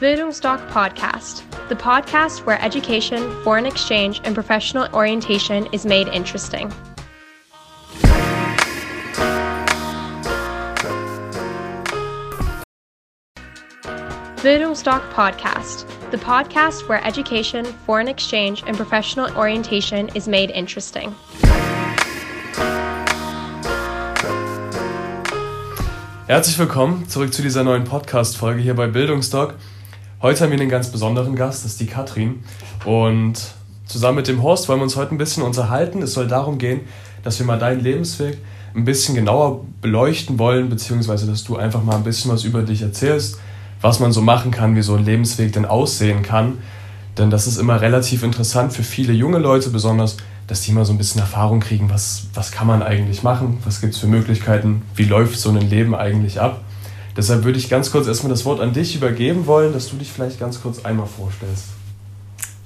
Bildungsdoc Podcast, the podcast where education, foreign exchange, and professional orientation is made interesting. Bildungsdoc Podcast, the podcast where education, foreign exchange, and professional orientation is made interesting. Herzlich willkommen zurück zu dieser neuen Podcast-Folge hier bei Bildungsdoc. Heute haben wir einen ganz besonderen Gast, das ist die Katrin. Und zusammen mit dem Horst wollen wir uns heute ein bisschen unterhalten. Es soll darum gehen, dass wir mal deinen Lebensweg ein bisschen genauer beleuchten wollen, beziehungsweise dass du einfach mal ein bisschen was über dich erzählst, was man so machen kann, wie so ein Lebensweg denn aussehen kann. Denn das ist immer relativ interessant für viele junge Leute, besonders, dass die mal so ein bisschen Erfahrung kriegen, was, was kann man eigentlich machen, was gibt es für Möglichkeiten, wie läuft so ein Leben eigentlich ab. Deshalb würde ich ganz kurz erstmal das Wort an dich übergeben wollen, dass du dich vielleicht ganz kurz einmal vorstellst.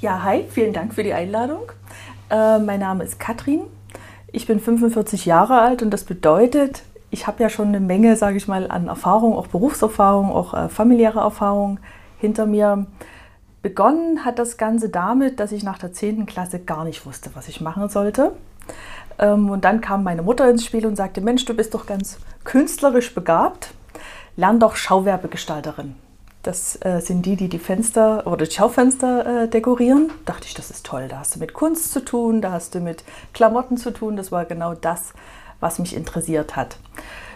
Ja, hi, vielen Dank für die Einladung. Äh, mein Name ist Katrin. Ich bin 45 Jahre alt und das bedeutet, ich habe ja schon eine Menge, sage ich mal, an Erfahrung, auch Berufserfahrung, auch äh, familiäre Erfahrung hinter mir. Begonnen hat das Ganze damit, dass ich nach der 10. Klasse gar nicht wusste, was ich machen sollte. Ähm, und dann kam meine Mutter ins Spiel und sagte, Mensch, du bist doch ganz künstlerisch begabt lern doch Schauwerbegestalterin. Das äh, sind die, die die Fenster oder die Schaufenster äh, dekorieren. Dachte ich, das ist toll. Da hast du mit Kunst zu tun, da hast du mit Klamotten zu tun. Das war genau das, was mich interessiert hat.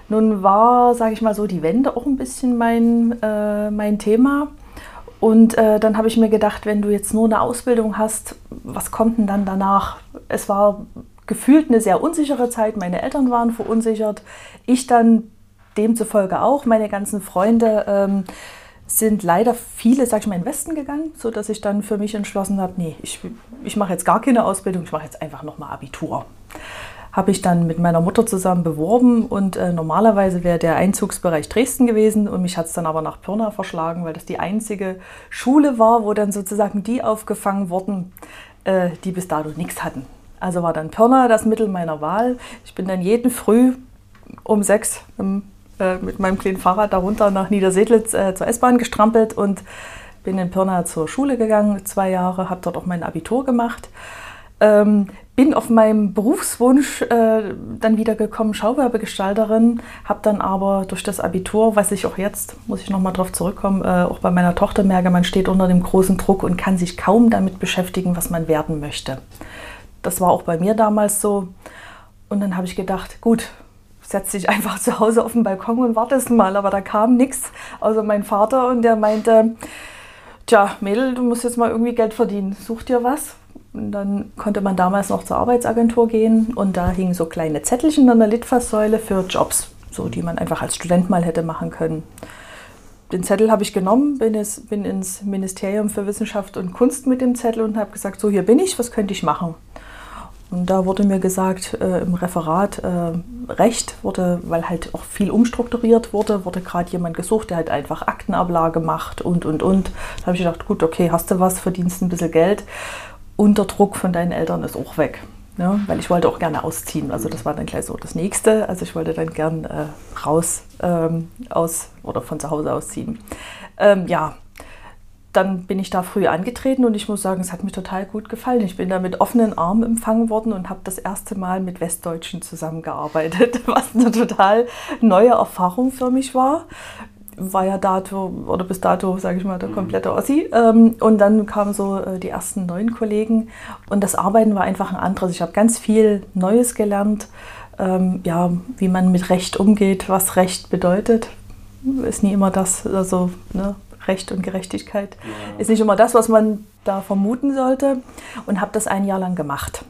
Nun war, sage ich mal so, die Wende auch ein bisschen mein, äh, mein Thema. Und äh, dann habe ich mir gedacht, wenn du jetzt nur eine Ausbildung hast, was kommt denn dann danach? Es war gefühlt eine sehr unsichere Zeit. Meine Eltern waren verunsichert. Ich dann demzufolge auch. Meine ganzen Freunde ähm, sind leider viele, sag ich mal, in den Westen gegangen, sodass ich dann für mich entschlossen habe, nee, ich, ich mache jetzt gar keine Ausbildung, ich mache jetzt einfach nochmal Abitur. Habe ich dann mit meiner Mutter zusammen beworben und äh, normalerweise wäre der Einzugsbereich Dresden gewesen und mich hat es dann aber nach Pirna verschlagen, weil das die einzige Schule war, wo dann sozusagen die aufgefangen wurden, äh, die bis dato nichts hatten. Also war dann Pirna das Mittel meiner Wahl. Ich bin dann jeden Früh um sechs im äh, mit meinem kleinen Fahrrad darunter nach Niedersedlitz äh, zur S-Bahn gestrampelt und bin in Pirna zur Schule gegangen, zwei Jahre, habe dort auch mein Abitur gemacht. Ähm, bin auf meinem Berufswunsch äh, dann wieder gekommen, Schauwerbegestalterin, habe dann aber durch das Abitur, was ich auch jetzt, muss ich nochmal drauf zurückkommen, äh, auch bei meiner Tochter merke, man steht unter dem großen Druck und kann sich kaum damit beschäftigen, was man werden möchte. Das war auch bei mir damals so. Und dann habe ich gedacht, gut, setz dich einfach zu Hause auf den Balkon und wartest mal. Aber da kam nichts außer mein Vater und der meinte, tja, Mädel, du musst jetzt mal irgendwie Geld verdienen. Such dir was. Und dann konnte man damals noch zur Arbeitsagentur gehen und da hingen so kleine Zettelchen an der Litfaßsäule für Jobs, so die man einfach als Student mal hätte machen können. Den Zettel habe ich genommen, bin, es, bin ins Ministerium für Wissenschaft und Kunst mit dem Zettel und habe gesagt, so hier bin ich, was könnte ich machen? Und da wurde mir gesagt, äh, im Referat äh, Recht wurde, weil halt auch viel umstrukturiert wurde, wurde gerade jemand gesucht, der halt einfach Aktenablage macht und, und, und. Da habe ich gedacht, gut, okay, hast du was, verdienst ein bisschen Geld. Unter Druck von deinen Eltern ist auch weg. Ne? Weil ich wollte auch gerne ausziehen. Also das war dann gleich so das Nächste. Also ich wollte dann gern äh, raus ähm, aus oder von zu Hause ausziehen. Ähm, ja, dann bin ich da früh angetreten und ich muss sagen, es hat mir total gut gefallen. Ich bin da mit offenen Armen empfangen worden und habe das erste Mal mit Westdeutschen zusammengearbeitet, was eine total neue Erfahrung für mich war. War ja dato oder bis dato, sage ich mal, der mhm. komplette Ossi. Ähm, und dann kamen so äh, die ersten neuen Kollegen und das Arbeiten war einfach ein anderes. Ich habe ganz viel Neues gelernt, ähm, ja, wie man mit Recht umgeht, was Recht bedeutet. Ist nie immer das, also ne, Recht und Gerechtigkeit ja. ist nicht immer das, was man da vermuten sollte. Und habe das ein Jahr lang gemacht.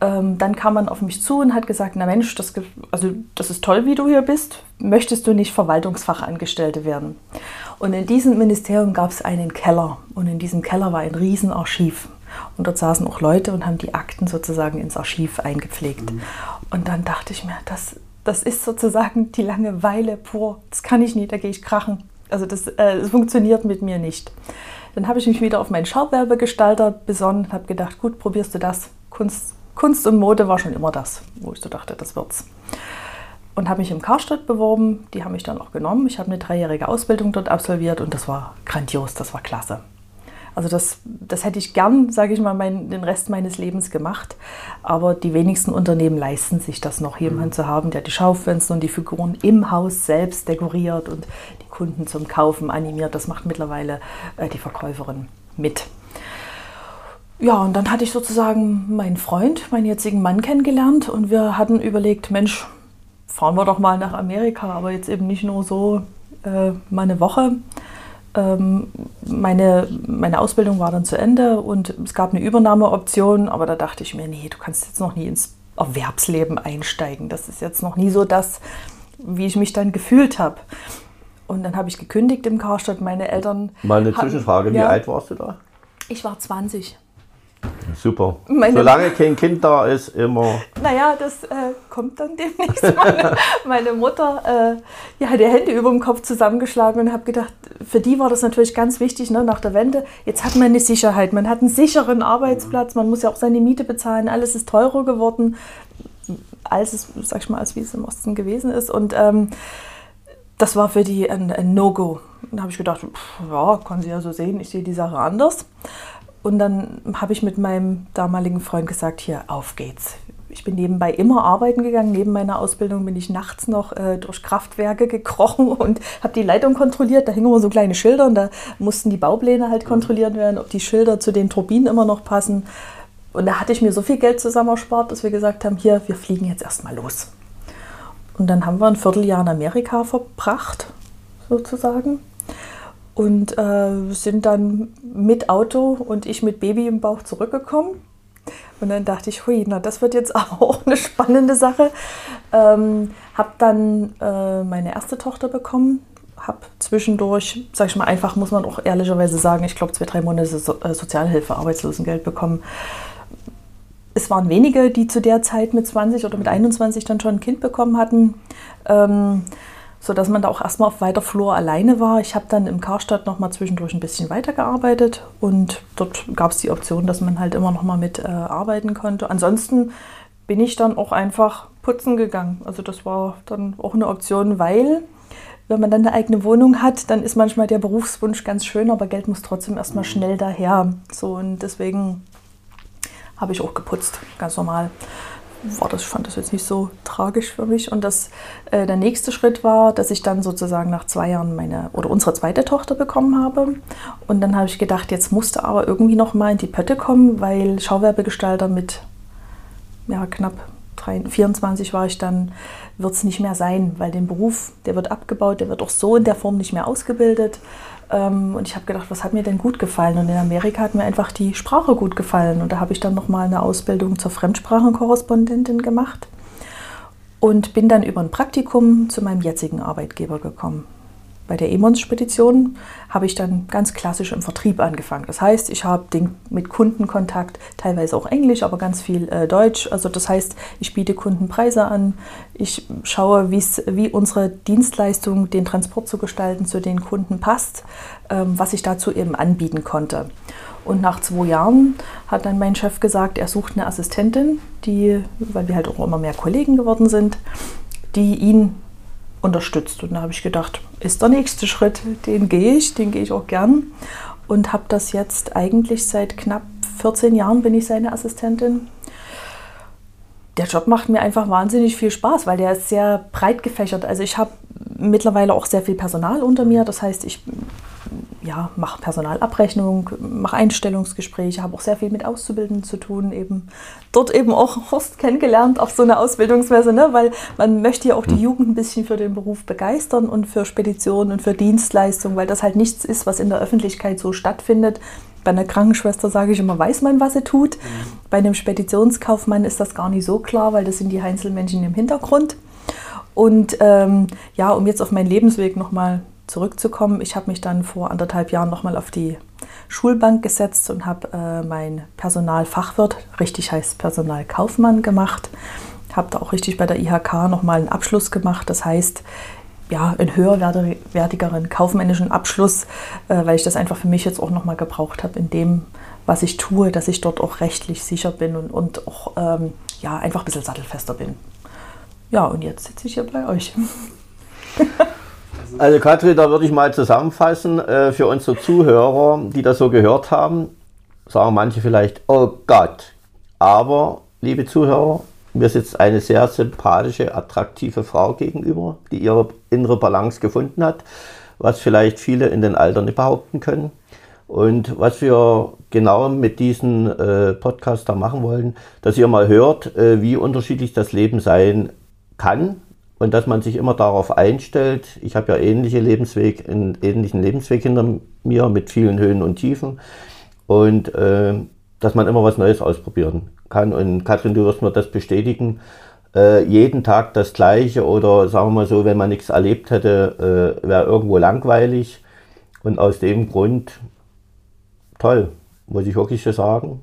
Ähm, dann kam man auf mich zu und hat gesagt, na Mensch, das, also, das ist toll, wie du hier bist. Möchtest du nicht Verwaltungsfachangestellte werden? Und in diesem Ministerium gab es einen Keller. Und in diesem Keller war ein Riesenarchiv. Und dort saßen auch Leute und haben die Akten sozusagen ins Archiv eingepflegt. Mhm. Und dann dachte ich mir, das, das ist sozusagen die Langeweile pur. Das kann ich nicht, da gehe ich krachen. Also das, äh, das funktioniert mit mir nicht. Dann habe ich mich wieder auf meinen Schauwerbegestalter besonnen und habe gedacht, gut, probierst du das. Kunst, Kunst und Mode war schon immer das, wo ich so dachte, das wird's. und habe mich im Karstadt beworben. Die haben mich dann auch genommen. Ich habe eine dreijährige Ausbildung dort absolviert und das war grandios, das war klasse. Also das, das hätte ich gern, sage ich mal, mein, den Rest meines Lebens gemacht. Aber die wenigsten Unternehmen leisten sich das noch, jemanden zu haben, der die Schaufenster und die Figuren im Haus selbst dekoriert und die Kunden zum Kaufen animiert. Das macht mittlerweile äh, die Verkäuferin mit. Ja, und dann hatte ich sozusagen meinen Freund, meinen jetzigen Mann kennengelernt und wir hatten überlegt, Mensch, fahren wir doch mal nach Amerika, aber jetzt eben nicht nur so äh, mal eine Woche, meine, meine Ausbildung war dann zu Ende und es gab eine Übernahmeoption, aber da dachte ich mir, nee, du kannst jetzt noch nie ins Erwerbsleben einsteigen. Das ist jetzt noch nie so das, wie ich mich dann gefühlt habe. Und dann habe ich gekündigt im Karstadt. Meine Eltern. Mal eine Zwischenfrage: Wie ja, alt warst du da? Ich war 20. Super. Meine Solange kein Kind da ist, immer. Naja, das äh, kommt dann demnächst. Meine, meine Mutter äh, ja, hat die Hände über dem Kopf zusammengeschlagen und habe gedacht, für die war das natürlich ganz wichtig ne, nach der Wende. Jetzt hat man eine Sicherheit, man hat einen sicheren Arbeitsplatz, man muss ja auch seine Miete bezahlen, alles ist teurer geworden, als es, sag ich mal, als wie es im Osten gewesen ist. Und ähm, das war für die ein, ein No-Go. Da habe ich gedacht, pff, ja, kann sie ja so sehen, ich sehe die Sache anders. Und dann habe ich mit meinem damaligen Freund gesagt, hier, auf geht's. Ich bin nebenbei immer arbeiten gegangen. Neben meiner Ausbildung bin ich nachts noch äh, durch Kraftwerke gekrochen und habe die Leitung kontrolliert. Da hingen immer so kleine Schilder und da mussten die Baupläne halt kontrolliert werden, ob die Schilder zu den Turbinen immer noch passen. Und da hatte ich mir so viel Geld zusammen erspart, dass wir gesagt haben, hier, wir fliegen jetzt erstmal los. Und dann haben wir ein Vierteljahr in Amerika verbracht, sozusagen und äh, sind dann mit Auto und ich mit Baby im Bauch zurückgekommen. Und dann dachte ich, hui, na, das wird jetzt auch eine spannende Sache. Ähm, habe dann äh, meine erste Tochter bekommen, habe zwischendurch, sag ich mal einfach, muss man auch ehrlicherweise sagen, ich glaube zwei, drei Monate so äh, Sozialhilfe, Arbeitslosengeld bekommen. Es waren wenige, die zu der Zeit mit 20 oder mit 21 dann schon ein Kind bekommen hatten. Ähm, sodass man da auch erstmal auf weiter Flur alleine war. Ich habe dann im Karstadt noch mal zwischendurch ein bisschen weitergearbeitet und dort gab es die Option, dass man halt immer noch mal mit äh, arbeiten konnte. Ansonsten bin ich dann auch einfach putzen gegangen. Also das war dann auch eine Option, weil wenn man dann eine eigene Wohnung hat, dann ist manchmal der Berufswunsch ganz schön, aber Geld muss trotzdem erstmal schnell daher. So und deswegen habe ich auch geputzt, ganz normal war das, fand das jetzt nicht so tragisch für mich. Und das, äh, der nächste Schritt war, dass ich dann sozusagen nach zwei Jahren meine oder unsere zweite Tochter bekommen habe. Und dann habe ich gedacht, jetzt musste aber irgendwie noch mal in die Pötte kommen, weil Schauwerbegestalter mit ja, knapp 24 war ich dann, wird es nicht mehr sein, weil den Beruf, der wird abgebaut, der wird auch so in der Form nicht mehr ausgebildet. Ähm, und ich habe gedacht, was hat mir denn gut gefallen? Und in Amerika hat mir einfach die Sprache gut gefallen. Und da habe ich dann nochmal eine Ausbildung zur Fremdsprachenkorrespondentin gemacht und bin dann über ein Praktikum zu meinem jetzigen Arbeitgeber gekommen. Bei der Emons-Spedition habe ich dann ganz klassisch im Vertrieb angefangen. Das heißt, ich habe mit Kunden Kontakt, teilweise auch Englisch, aber ganz viel äh, Deutsch. Also das heißt, ich biete Kunden Preise an, ich schaue, wie unsere Dienstleistung, den Transport zu gestalten, zu den Kunden passt, ähm, was ich dazu eben anbieten konnte. Und nach zwei Jahren hat dann mein Chef gesagt, er sucht eine Assistentin, die, weil wir halt auch immer mehr Kollegen geworden sind, die ihn unterstützt. Und da habe ich gedacht, ist der nächste Schritt, den gehe ich, den gehe ich auch gern. Und habe das jetzt eigentlich seit knapp 14 Jahren bin ich seine Assistentin. Der Job macht mir einfach wahnsinnig viel Spaß, weil der ist sehr breit gefächert. Also ich habe mittlerweile auch sehr viel Personal unter mir. Das heißt, ich ja, mache Personalabrechnung, mache Einstellungsgespräche, habe auch sehr viel mit Auszubildenden zu tun, eben dort eben auch Horst kennengelernt auf so einer Ausbildungsmesse, ne? weil man möchte ja auch die mhm. Jugend ein bisschen für den Beruf begeistern und für Speditionen und für Dienstleistungen, weil das halt nichts ist, was in der Öffentlichkeit so stattfindet. Bei einer Krankenschwester sage ich immer, weiß man, was sie tut. Mhm. Bei einem Speditionskaufmann ist das gar nicht so klar, weil das sind die Einzelmenschen im Hintergrund. Und ähm, ja, um jetzt auf meinen Lebensweg nochmal zurückzukommen, ich habe mich dann vor anderthalb Jahren nochmal auf die Schulbank gesetzt und habe äh, mein Personalfachwirt, richtig heißt Personalkaufmann, gemacht. Habe da auch richtig bei der IHK nochmal einen Abschluss gemacht. Das heißt, ja, einen höherwertigeren kaufmännischen Abschluss, äh, weil ich das einfach für mich jetzt auch nochmal gebraucht habe in dem, was ich tue, dass ich dort auch rechtlich sicher bin und, und auch ähm, ja, einfach ein bisschen sattelfester bin. Ja, und jetzt sitze ich hier bei euch. Also Katrin, da würde ich mal zusammenfassen äh, für unsere Zuhörer, die das so gehört haben, sagen manche vielleicht, oh Gott. Aber, liebe Zuhörer, mir sitzt eine sehr sympathische, attraktive Frau gegenüber, die ihre innere Balance gefunden hat, was vielleicht viele in den Altern nicht behaupten können. Und was wir genau mit diesem äh, Podcast da machen wollen, dass ihr mal hört, äh, wie unterschiedlich das Leben sein kann und dass man sich immer darauf einstellt. Ich habe ja ähnliche Lebensweg, einen ähnlichen Lebensweg hinter mir mit vielen Höhen und Tiefen und äh, dass man immer was Neues ausprobieren kann. Und Katrin, du wirst mir das bestätigen. Äh, jeden Tag das Gleiche oder sagen wir mal so, wenn man nichts erlebt hätte, äh, wäre irgendwo langweilig. Und aus dem Grund, toll, muss ich wirklich so sagen.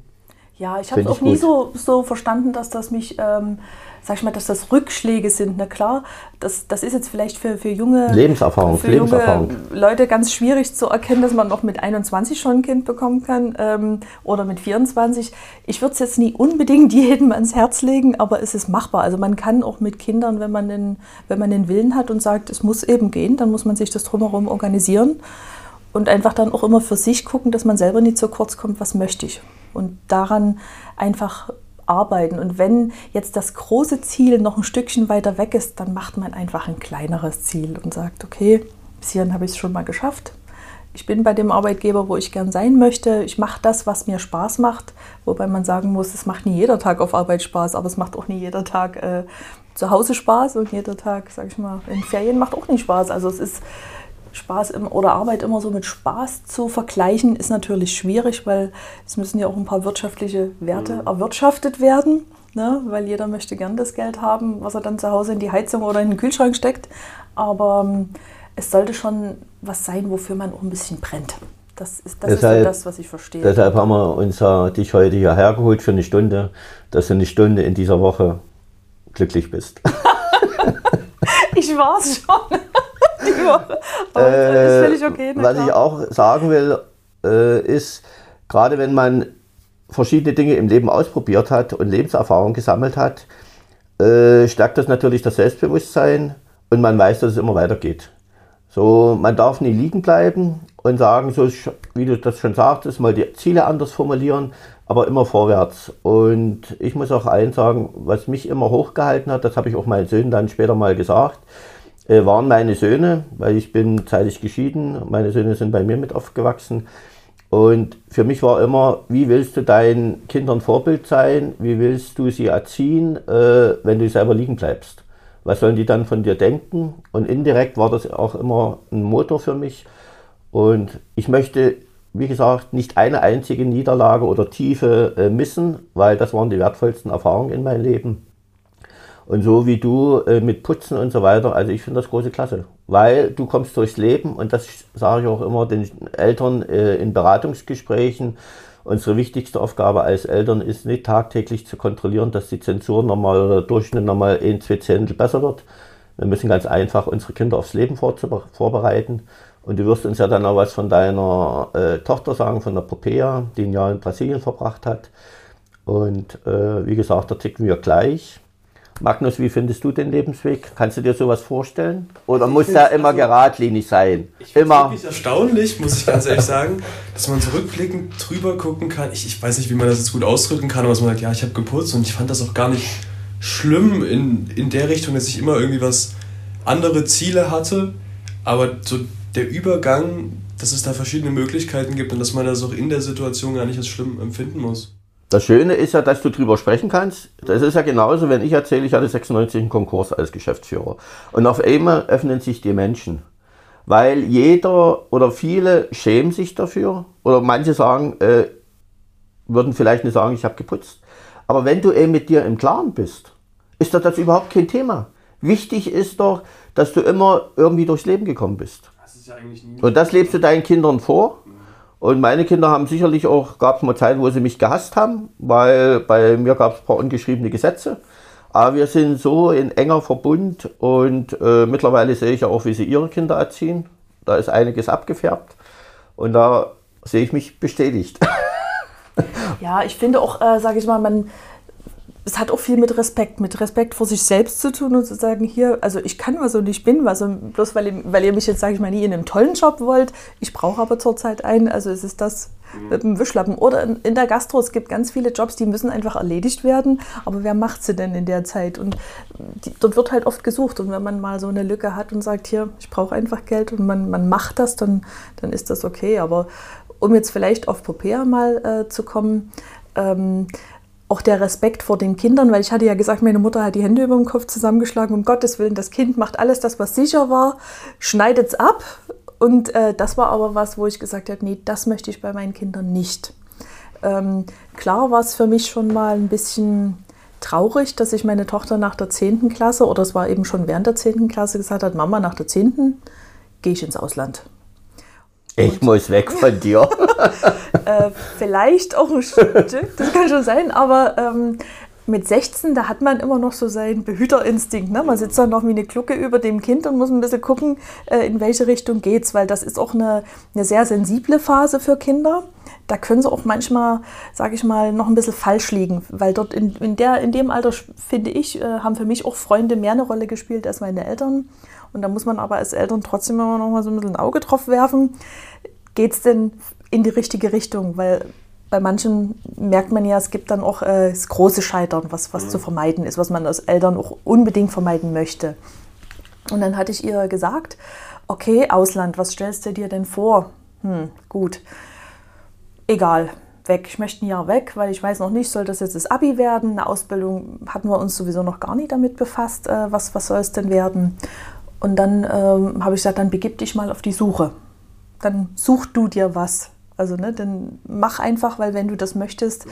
Ja, ich habe es auch nie so, so verstanden, dass das mich ähm, sag ich mal, dass das Rückschläge sind. Na klar, das, das ist jetzt vielleicht für, für junge, Lebenserfahrung, für Lebenserfahrung. junge Leute ganz schwierig zu erkennen, dass man noch mit 21 schon ein Kind bekommen kann ähm, oder mit 24. Ich würde es jetzt nie unbedingt jedem ans Herz legen, aber es ist machbar. Also man kann auch mit Kindern, wenn man den, wenn man den Willen hat und sagt, es muss eben gehen, dann muss man sich das drumherum organisieren und einfach dann auch immer für sich gucken, dass man selber nicht so kurz kommt, was möchte ich. Und daran einfach arbeiten. Und wenn jetzt das große Ziel noch ein Stückchen weiter weg ist, dann macht man einfach ein kleineres Ziel und sagt, okay, bis hierhin habe ich es schon mal geschafft. Ich bin bei dem Arbeitgeber, wo ich gern sein möchte. Ich mache das, was mir Spaß macht. Wobei man sagen muss, es macht nie jeder Tag auf Arbeit Spaß, aber es macht auch nie jeder Tag äh, zu Hause Spaß und jeder Tag, sag ich mal, in Ferien macht auch nicht Spaß. Also es ist Spaß im, oder Arbeit immer so mit Spaß zu vergleichen, ist natürlich schwierig, weil es müssen ja auch ein paar wirtschaftliche Werte mhm. erwirtschaftet werden. Ne? Weil jeder möchte gern das Geld haben, was er dann zu Hause in die Heizung oder in den Kühlschrank steckt. Aber ähm, es sollte schon was sein, wofür man auch ein bisschen brennt. Das ist das, deshalb, ist das was ich verstehe. Deshalb haben wir uns ja dich heute hierher geholt für eine Stunde, dass du eine Stunde in dieser Woche glücklich bist. ich war es schon die Woche. Aber äh, ist völlig okay. Was ich auch sagen will, äh, ist, gerade wenn man verschiedene Dinge im Leben ausprobiert hat und Lebenserfahrung gesammelt hat, äh, stärkt das natürlich das Selbstbewusstsein und man weiß, dass es immer weitergeht. So, man darf nie liegen bleiben und sagen, so wie du das schon sagtest, mal die Ziele anders formulieren, aber immer vorwärts. Und ich muss auch eins sagen, was mich immer hochgehalten hat, das habe ich auch meinen Söhnen dann später mal gesagt, äh, waren meine Söhne, weil ich bin zeitig geschieden. Meine Söhne sind bei mir mit aufgewachsen. Und für mich war immer, wie willst du deinen Kindern Vorbild sein? Wie willst du sie erziehen, äh, wenn du selber liegen bleibst? Was sollen die dann von dir denken? Und indirekt war das auch immer ein Motor für mich. Und ich möchte, wie gesagt, nicht eine einzige Niederlage oder Tiefe äh, missen, weil das waren die wertvollsten Erfahrungen in meinem Leben. Und so wie du äh, mit Putzen und so weiter, also ich finde das große Klasse, weil du kommst durchs Leben und das sage ich auch immer den Eltern äh, in Beratungsgesprächen. Unsere wichtigste Aufgabe als Eltern ist nicht tagtäglich zu kontrollieren, dass die Zensur nochmal oder Durchschnitt nochmal ein, zwei Zehntel besser wird. Wir müssen ganz einfach unsere Kinder aufs Leben vorbereiten. Und du wirst uns ja dann auch was von deiner äh, Tochter sagen, von der Popea, die ein Jahr in Brasilien verbracht hat. Und äh, wie gesagt, da ticken wir gleich. Magnus, wie findest du den Lebensweg? Kannst du dir sowas vorstellen? Oder muss er immer also, geradlinig sein? Ich finde es wirklich erstaunlich, muss ich ganz ehrlich sagen, dass man zurückblickend drüber gucken kann. Ich, ich weiß nicht, wie man das jetzt gut ausdrücken kann, aber dass man sagt, ja, ich habe geputzt und ich fand das auch gar nicht schlimm in, in der Richtung, dass ich immer irgendwie was andere Ziele hatte. Aber so der Übergang, dass es da verschiedene Möglichkeiten gibt und dass man das auch in der Situation gar nicht als schlimm empfinden muss. Das Schöne ist ja, dass du drüber sprechen kannst. Das ist ja genauso, wenn ich erzähle, ich hatte 96 einen Konkurs als Geschäftsführer. Und auf einmal öffnen sich die Menschen. Weil jeder oder viele schämen sich dafür. Oder manche sagen, äh, würden vielleicht nicht sagen, ich habe geputzt. Aber wenn du eben mit dir im Klaren bist, ist doch das überhaupt kein Thema. Wichtig ist doch, dass du immer irgendwie durchs Leben gekommen bist. Das ja Und das lebst du deinen Kindern vor. Und meine Kinder haben sicherlich auch, gab es mal Zeiten, wo sie mich gehasst haben, weil bei mir gab es ein paar ungeschriebene Gesetze. Aber wir sind so in enger Verbund und äh, mittlerweile sehe ich ja auch, wie sie ihre Kinder erziehen. Da ist einiges abgefärbt und da sehe ich mich bestätigt. Ja, ich finde auch, äh, sage ich mal, man, es hat auch viel mit Respekt, mit Respekt vor sich selbst zu tun und zu sagen, hier, also ich kann was und ich bin was. Und bloß weil ihr, weil ihr mich jetzt, sage ich mal, nie in einem tollen Job wollt, ich brauche aber zurzeit einen, also es ist das mhm. mit dem Wischlappen. Oder in, in, der Gastro, es gibt ganz viele Jobs, die müssen einfach erledigt werden, aber wer macht sie denn in der Zeit? Und die, dort wird halt oft gesucht. Und wenn man mal so eine Lücke hat und sagt, hier, ich brauche einfach Geld und man, man macht das, dann, dann ist das okay. Aber um jetzt vielleicht auf Popea mal äh, zu kommen, ähm, auch der Respekt vor den Kindern, weil ich hatte ja gesagt, meine Mutter hat die Hände über dem Kopf zusammengeschlagen, um Gottes Willen, das Kind macht alles das, was sicher war, schneidet es ab. Und äh, das war aber was, wo ich gesagt habe, nee, das möchte ich bei meinen Kindern nicht. Ähm, klar war es für mich schon mal ein bisschen traurig, dass ich meine Tochter nach der 10. Klasse, oder es war eben schon während der 10. Klasse, gesagt hat, Mama, nach der 10. gehe ich ins Ausland. Ich muss weg von dir. äh, vielleicht auch ein Stück, das kann schon sein, aber ähm, mit 16, da hat man immer noch so seinen Behüterinstinkt. Ne? Man sitzt dann noch wie eine Glucke über dem Kind und muss ein bisschen gucken, äh, in welche Richtung geht's, weil das ist auch eine, eine sehr sensible Phase für Kinder. Da können sie auch manchmal, sage ich mal, noch ein bisschen falsch liegen, weil dort in, in, der, in dem Alter, finde ich, äh, haben für mich auch Freunde mehr eine Rolle gespielt als meine Eltern. Und da muss man aber als Eltern trotzdem immer noch mal so ein bisschen ein Auge drauf werfen. Geht es denn in die richtige Richtung? Weil bei manchen merkt man ja, es gibt dann auch äh, das große Scheitern, was, was mhm. zu vermeiden ist, was man als Eltern auch unbedingt vermeiden möchte. Und dann hatte ich ihr gesagt, okay, Ausland, was stellst du dir denn vor? Hm, gut, egal, weg. Ich möchte ein Jahr weg, weil ich weiß noch nicht, soll das jetzt das Abi werden? Eine Ausbildung hatten wir uns sowieso noch gar nicht damit befasst, äh, was, was soll es denn werden? Und dann ähm, habe ich gesagt, dann begib dich mal auf die Suche. Dann such du dir was. Also ne, dann mach einfach, weil wenn du das möchtest,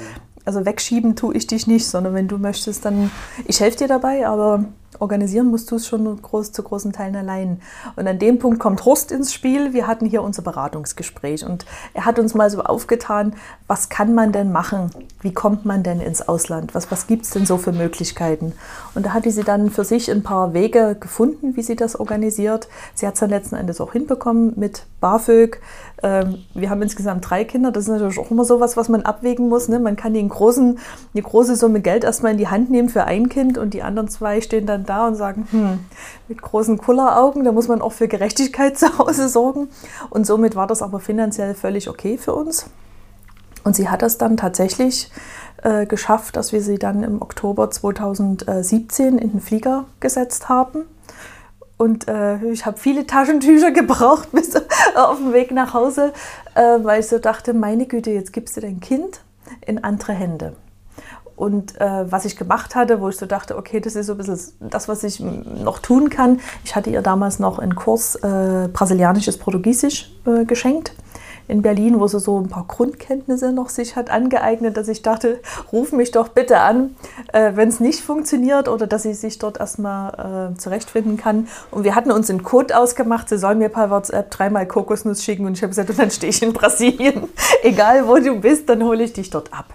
also wegschieben tue ich dich nicht, sondern wenn du möchtest, dann ich helfe dir dabei, aber organisieren musst du es schon groß, zu großen Teilen allein. Und an dem Punkt kommt Horst ins Spiel. Wir hatten hier unser Beratungsgespräch und er hat uns mal so aufgetan, was kann man denn machen? Wie kommt man denn ins Ausland? Was, was gibt es denn so für Möglichkeiten? Und da hatte sie dann für sich ein paar Wege gefunden, wie sie das organisiert. Sie hat es dann letzten Endes auch hinbekommen mit BAföG. Ähm, wir haben insgesamt drei Kinder. Das ist natürlich auch immer so was, was man abwägen muss. Ne? Man kann den großen, eine große Summe Geld erstmal in die Hand nehmen für ein Kind und die anderen zwei stehen dann da und sagen, hm, mit großen Kulleraugen, da muss man auch für Gerechtigkeit zu Hause sorgen. Und somit war das aber finanziell völlig okay für uns. Und sie hat das dann tatsächlich äh, geschafft, dass wir sie dann im Oktober 2017 in den Flieger gesetzt haben. Und äh, ich habe viele Taschentücher gebraucht bis auf dem Weg nach Hause, äh, weil ich so dachte, meine Güte, jetzt gibst du dein Kind in andere Hände. Und äh, was ich gemacht hatte, wo ich so dachte, okay, das ist so ein bisschen das, was ich noch tun kann. Ich hatte ihr damals noch einen Kurs äh, brasilianisches Portugiesisch äh, geschenkt in Berlin, wo sie so ein paar Grundkenntnisse noch sich hat angeeignet, dass ich dachte, ruf mich doch bitte an, äh, wenn es nicht funktioniert oder dass sie sich dort erstmal äh, zurechtfinden kann. Und wir hatten uns einen Code ausgemacht, sie soll mir per WhatsApp dreimal Kokosnuss schicken und ich habe gesagt, und dann stehe ich in Brasilien. Egal wo du bist, dann hole ich dich dort ab.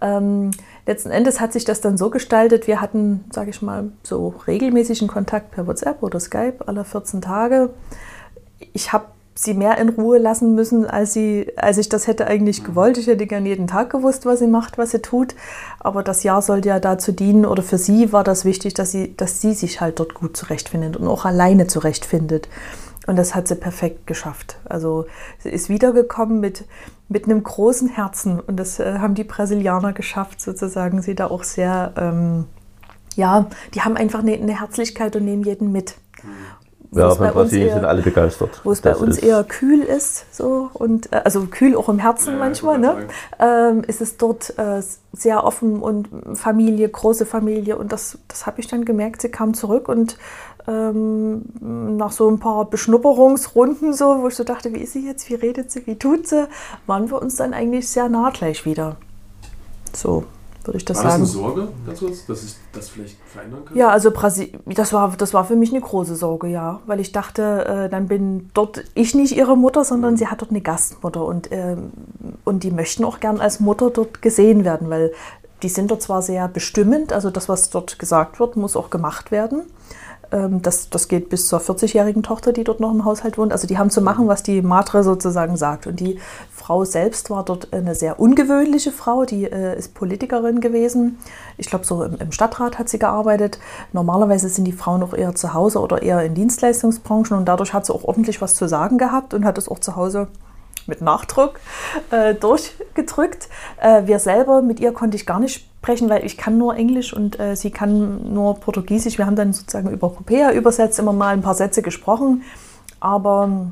Ähm, letzten Endes hat sich das dann so gestaltet, wir hatten, sage ich mal, so regelmäßigen Kontakt per WhatsApp oder Skype alle 14 Tage. Ich habe sie mehr in Ruhe lassen müssen, als, sie, als ich das hätte eigentlich gewollt. Ich hätte gern jeden Tag gewusst, was sie macht, was sie tut. Aber das Jahr sollte ja dazu dienen, oder für sie war das wichtig, dass sie, dass sie sich halt dort gut zurechtfindet und auch alleine zurechtfindet. Und das hat sie perfekt geschafft. Also sie ist wiedergekommen mit, mit einem großen Herzen. Und das äh, haben die Brasilianer geschafft, sozusagen, sie da auch sehr, ähm, ja, die haben einfach eine, eine Herzlichkeit und nehmen jeden mit. Ja, von Brasilien eher, sind alle begeistert. Wo es bei uns eher kühl ist, so und äh, also kühl auch im Herzen ja, manchmal, ne? Ähm, ist es dort äh, sehr offen und Familie, große Familie und das, das habe ich dann gemerkt. Sie kam zurück und ähm, nach so ein paar Beschnupperungsrunden, so, wo ich so dachte, wie ist sie jetzt, wie redet sie, wie tut sie, waren wir uns dann eigentlich sehr nah gleich wieder. So würde ich das war sagen. War das eine Sorge, ganz kurz, dass ich das vielleicht verändern kann? Ja, also Brasi das war, das war für mich eine große Sorge, ja. Weil ich dachte, äh, dann bin dort ich nicht ihre Mutter, sondern mhm. sie hat dort eine Gastmutter. Und, äh, und die möchten auch gern als Mutter dort gesehen werden, weil die sind dort zwar sehr bestimmend, also das, was dort gesagt wird, muss auch gemacht werden. Ähm, das, das geht bis zur 40-jährigen Tochter, die dort noch im Haushalt wohnt. Also die haben zu machen, was die Matre sozusagen sagt. Und die Frau selbst war dort eine sehr ungewöhnliche Frau, die äh, ist Politikerin gewesen. Ich glaube, so im, im, Stadtrat hat sie gearbeitet. Normalerweise sind die Frauen auch eher zu Hause oder eher in Dienstleistungsbranchen und dadurch hat sie auch ordentlich was zu sagen gehabt und hat es auch zu Hause mit Nachdruck äh, durchgedrückt. Äh, wir selber, mit ihr konnte ich gar nicht sprechen, weil ich kann nur Englisch und äh, sie kann nur Portugiesisch. Wir haben dann sozusagen über Popea übersetzt, immer mal ein paar Sätze gesprochen. Aber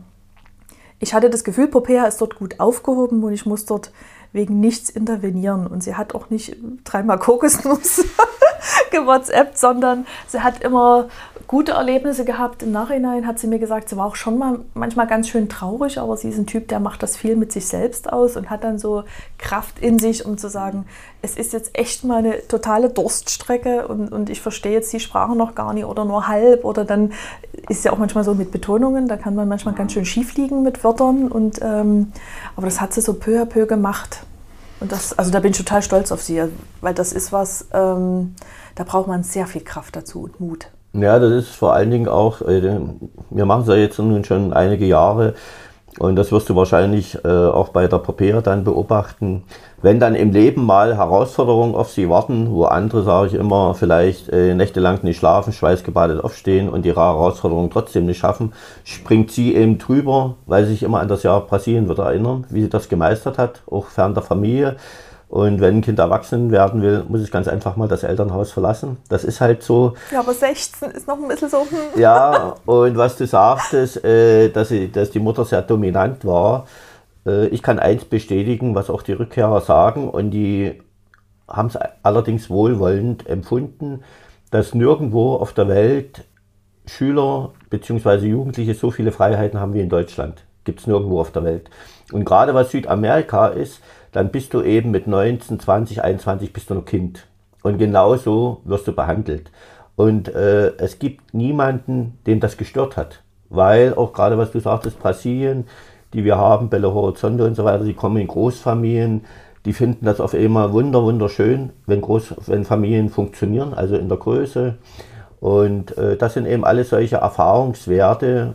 ich hatte das Gefühl, Popea ist dort gut aufgehoben und ich muss dort wegen nichts intervenieren. Und sie hat auch nicht dreimal Kokosnuss gewhatsappt, sondern sie hat immer gute Erlebnisse gehabt. Im Nachhinein hat sie mir gesagt, sie war auch schon mal manchmal ganz schön traurig, aber sie ist ein Typ, der macht das viel mit sich selbst aus und hat dann so Kraft in sich, um zu sagen, es ist jetzt echt mal eine totale Durststrecke und, und ich verstehe jetzt die Sprache noch gar nicht oder nur halb oder dann ist ja auch manchmal so mit Betonungen, da kann man manchmal ganz schön schief liegen mit Wörtern und ähm, aber das hat sie so peu à peu gemacht. Und das, also da bin ich total stolz auf sie, weil das ist was, ähm, da braucht man sehr viel Kraft dazu und Mut. Ja, das ist vor allen Dingen auch, äh, wir machen es ja jetzt nun schon einige Jahre und das wirst du wahrscheinlich äh, auch bei der Popea dann beobachten. Wenn dann im Leben mal Herausforderungen auf sie warten, wo andere, sage ich immer, vielleicht äh, nächtelang nicht schlafen, schweißgebadet aufstehen und ihre Herausforderungen trotzdem nicht schaffen, springt sie eben drüber, weil sie sich immer an das Jahr Brasilien wird erinnern, wie sie das gemeistert hat, auch fern der Familie. Und wenn ein Kind erwachsen werden will, muss ich ganz einfach mal das Elternhaus verlassen. Das ist halt so. Ja, aber 16 ist noch ein bisschen so. Hm. Ja, und was du sagtest, äh, dass, sie, dass die Mutter sehr dominant war. Äh, ich kann eins bestätigen, was auch die Rückkehrer sagen, und die haben es allerdings wohlwollend empfunden, dass nirgendwo auf der Welt Schüler bzw. Jugendliche so viele Freiheiten haben wie in Deutschland. Gibt es nirgendwo auf der Welt. Und gerade was Südamerika ist, dann bist du eben mit 19, 20, 21 bist du noch Kind. Und genau so wirst du behandelt. Und äh, es gibt niemanden, dem das gestört hat. Weil auch gerade, was du sagtest, Brasilien, die wir haben, Belo Horizonte und so weiter, die kommen in Großfamilien, die finden das auf einmal wunder, wunderschön, wenn, Groß, wenn Familien funktionieren, also in der Größe. Und äh, das sind eben alle solche Erfahrungswerte,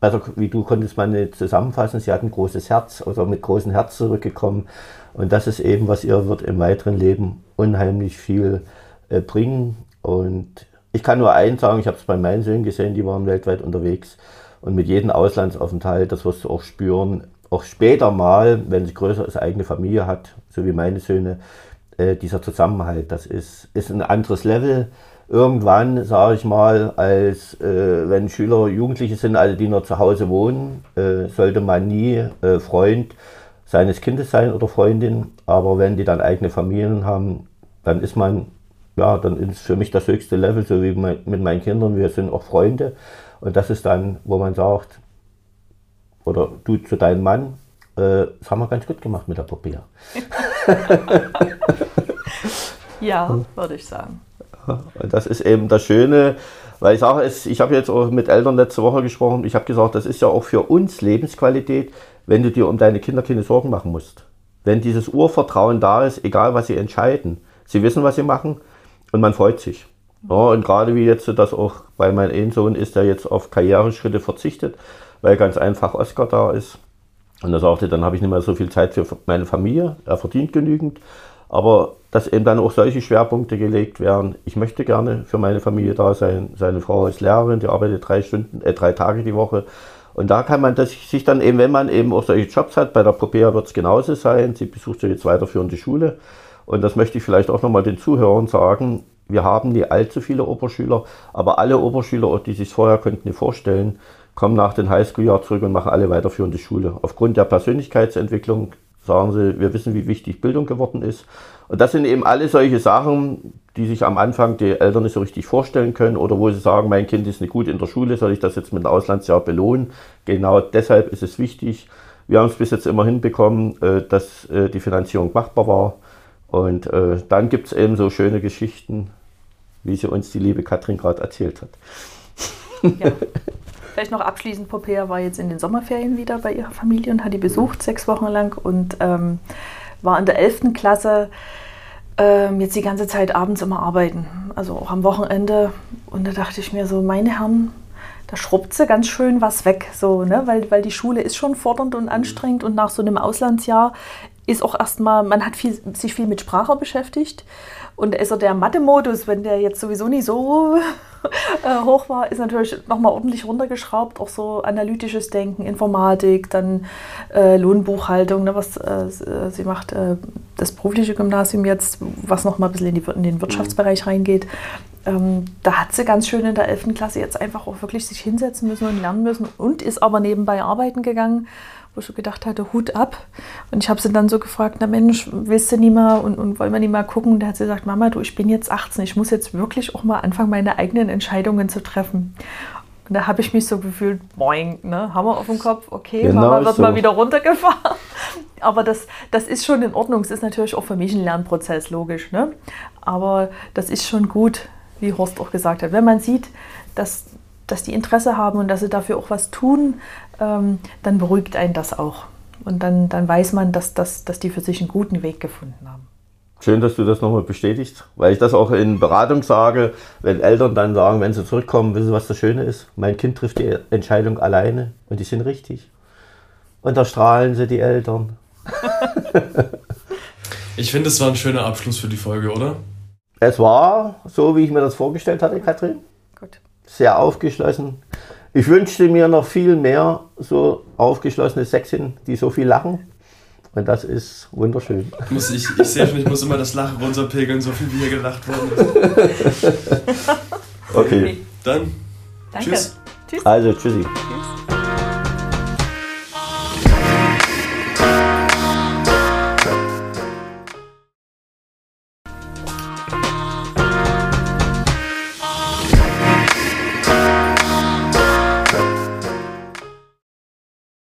also wie du konntest man nicht zusammenfassen, sie hat ein großes Herz oder mit großem Herz zurückgekommen. Und das ist eben, was ihr wird im weiteren Leben unheimlich viel äh, bringen. Und ich kann nur eins sagen, ich habe es bei meinen Söhnen gesehen, die waren weltweit unterwegs. Und mit jedem Auslandsaufenthalt, das wirst du auch spüren, auch später mal, wenn sie größer als eigene Familie hat, so wie meine Söhne, äh, dieser Zusammenhalt, das ist, ist ein anderes Level irgendwann, sage ich mal, als äh, wenn Schüler Jugendliche sind, also die noch zu Hause wohnen, äh, sollte man nie äh, Freund seines Kindes sein oder Freundin. Aber wenn die dann eigene Familien haben, dann ist man, ja, dann ist für mich das höchste Level, so wie mit meinen Kindern. Wir sind auch Freunde. Und das ist dann, wo man sagt, oder du zu deinem Mann, äh, das haben wir ganz gut gemacht mit der Popea. ja, würde ich sagen. Das ist eben das Schöne, weil ich sage, ich habe jetzt auch mit Eltern letzte Woche gesprochen, ich habe gesagt, das ist ja auch für uns Lebensqualität, wenn du dir um deine Kinder keine Sorgen machen musst. Wenn dieses Urvertrauen da ist, egal was sie entscheiden, sie wissen, was sie machen und man freut sich. Ja, und gerade wie jetzt das auch bei meinem Ehensohn ist, der jetzt auf Karriereschritte verzichtet, weil ganz einfach Oscar da ist. Und er sagte, dann habe ich nicht mehr so viel Zeit für meine Familie, er verdient genügend. Aber dass eben dann auch solche Schwerpunkte gelegt werden. Ich möchte gerne für meine Familie da sein. Seine Frau ist Lehrerin, die arbeitet drei Stunden, äh, drei Tage die Woche. Und da kann man das sich dann eben, wenn man eben auch solche Jobs hat, bei der Popea wird es genauso sein. Sie besucht so jetzt weiterführende Schule. Und das möchte ich vielleicht auch nochmal den Zuhörern sagen. Wir haben nicht allzu viele Oberschüler, aber alle Oberschüler, die sich vorher könnten nicht vorstellen, kommen nach dem Highschool-Jahr zurück und machen alle weiterführende Schule. Aufgrund der Persönlichkeitsentwicklung sagen sie, wir wissen, wie wichtig Bildung geworden ist. Und das sind eben alle solche Sachen, die sich am Anfang die Eltern nicht so richtig vorstellen können oder wo sie sagen, mein Kind ist nicht gut in der Schule, soll ich das jetzt mit einem Auslandsjahr belohnen? Genau deshalb ist es wichtig. Wir haben es bis jetzt immer hinbekommen, äh, dass äh, die Finanzierung machbar war. Und äh, dann gibt es eben so schöne Geschichten, wie sie uns die liebe Katrin gerade erzählt hat. Ja. Vielleicht noch abschließend, Popea war jetzt in den Sommerferien wieder bei ihrer Familie und hat die besucht, sechs Wochen lang und ähm, war in der 11. Klasse ähm, jetzt die ganze Zeit abends immer arbeiten. Also auch am Wochenende. Und da dachte ich mir so, meine Herren, da schrubbt sie ganz schön was weg, so, ne? weil, weil die Schule ist schon fordernd und anstrengend und nach so einem Auslandsjahr ist auch erstmal, man hat viel, sich viel mit Sprache beschäftigt und ist der Mathe-Modus, wenn der jetzt sowieso nicht so äh, hoch war, ist natürlich nochmal ordentlich runtergeschraubt. Auch so analytisches Denken, Informatik, dann äh, Lohnbuchhaltung, ne, was äh, äh sie macht, äh, das berufliche Gymnasium jetzt, was nochmal ein bisschen in, die, in den Wirtschaftsbereich reingeht. Ähm, da hat sie ganz schön in der 11. Klasse jetzt einfach auch wirklich sich hinsetzen müssen und lernen müssen und ist aber nebenbei arbeiten gegangen wo ich so gedacht hatte, Hut ab. Und ich habe sie dann so gefragt, na Mensch, willst du nie mal und, und wollen wir nie mal gucken? Und da hat sie gesagt, Mama, du, ich bin jetzt 18, ich muss jetzt wirklich auch mal anfangen, meine eigenen Entscheidungen zu treffen. Und da habe ich mich so gefühlt, boing, ne, Hammer auf dem Kopf, okay, genau Mama wird so. mal wieder runtergefahren. Aber das, das ist schon in Ordnung. Es ist natürlich auch für mich ein Lernprozess, logisch. Ne? Aber das ist schon gut, wie Horst auch gesagt hat. Wenn man sieht, dass, dass die Interesse haben und dass sie dafür auch was tun, ähm, dann beruhigt einen das auch. Und dann, dann weiß man, dass, dass, dass die für sich einen guten Weg gefunden haben. Schön, dass du das nochmal bestätigst, weil ich das auch in Beratung sage, wenn Eltern dann sagen, wenn sie zurückkommen, wissen sie, was das Schöne ist? Mein Kind trifft die Entscheidung alleine und die sind richtig. Und da strahlen sie die Eltern. ich finde, es war ein schöner Abschluss für die Folge, oder? Es war so, wie ich mir das vorgestellt hatte, Katrin. Gut. Sehr aufgeschlossen, ich wünschte mir noch viel mehr so aufgeschlossene Sexen, die so viel lachen. Und das ist wunderschön. Ich, muss, ich, ich sehe schon, ich muss immer das Lachen runterpegeln, so viel wie hier gelacht worden ist. okay. Dann. Danke. Tschüss. Tschüss. Also, tschüssi. Tschüss.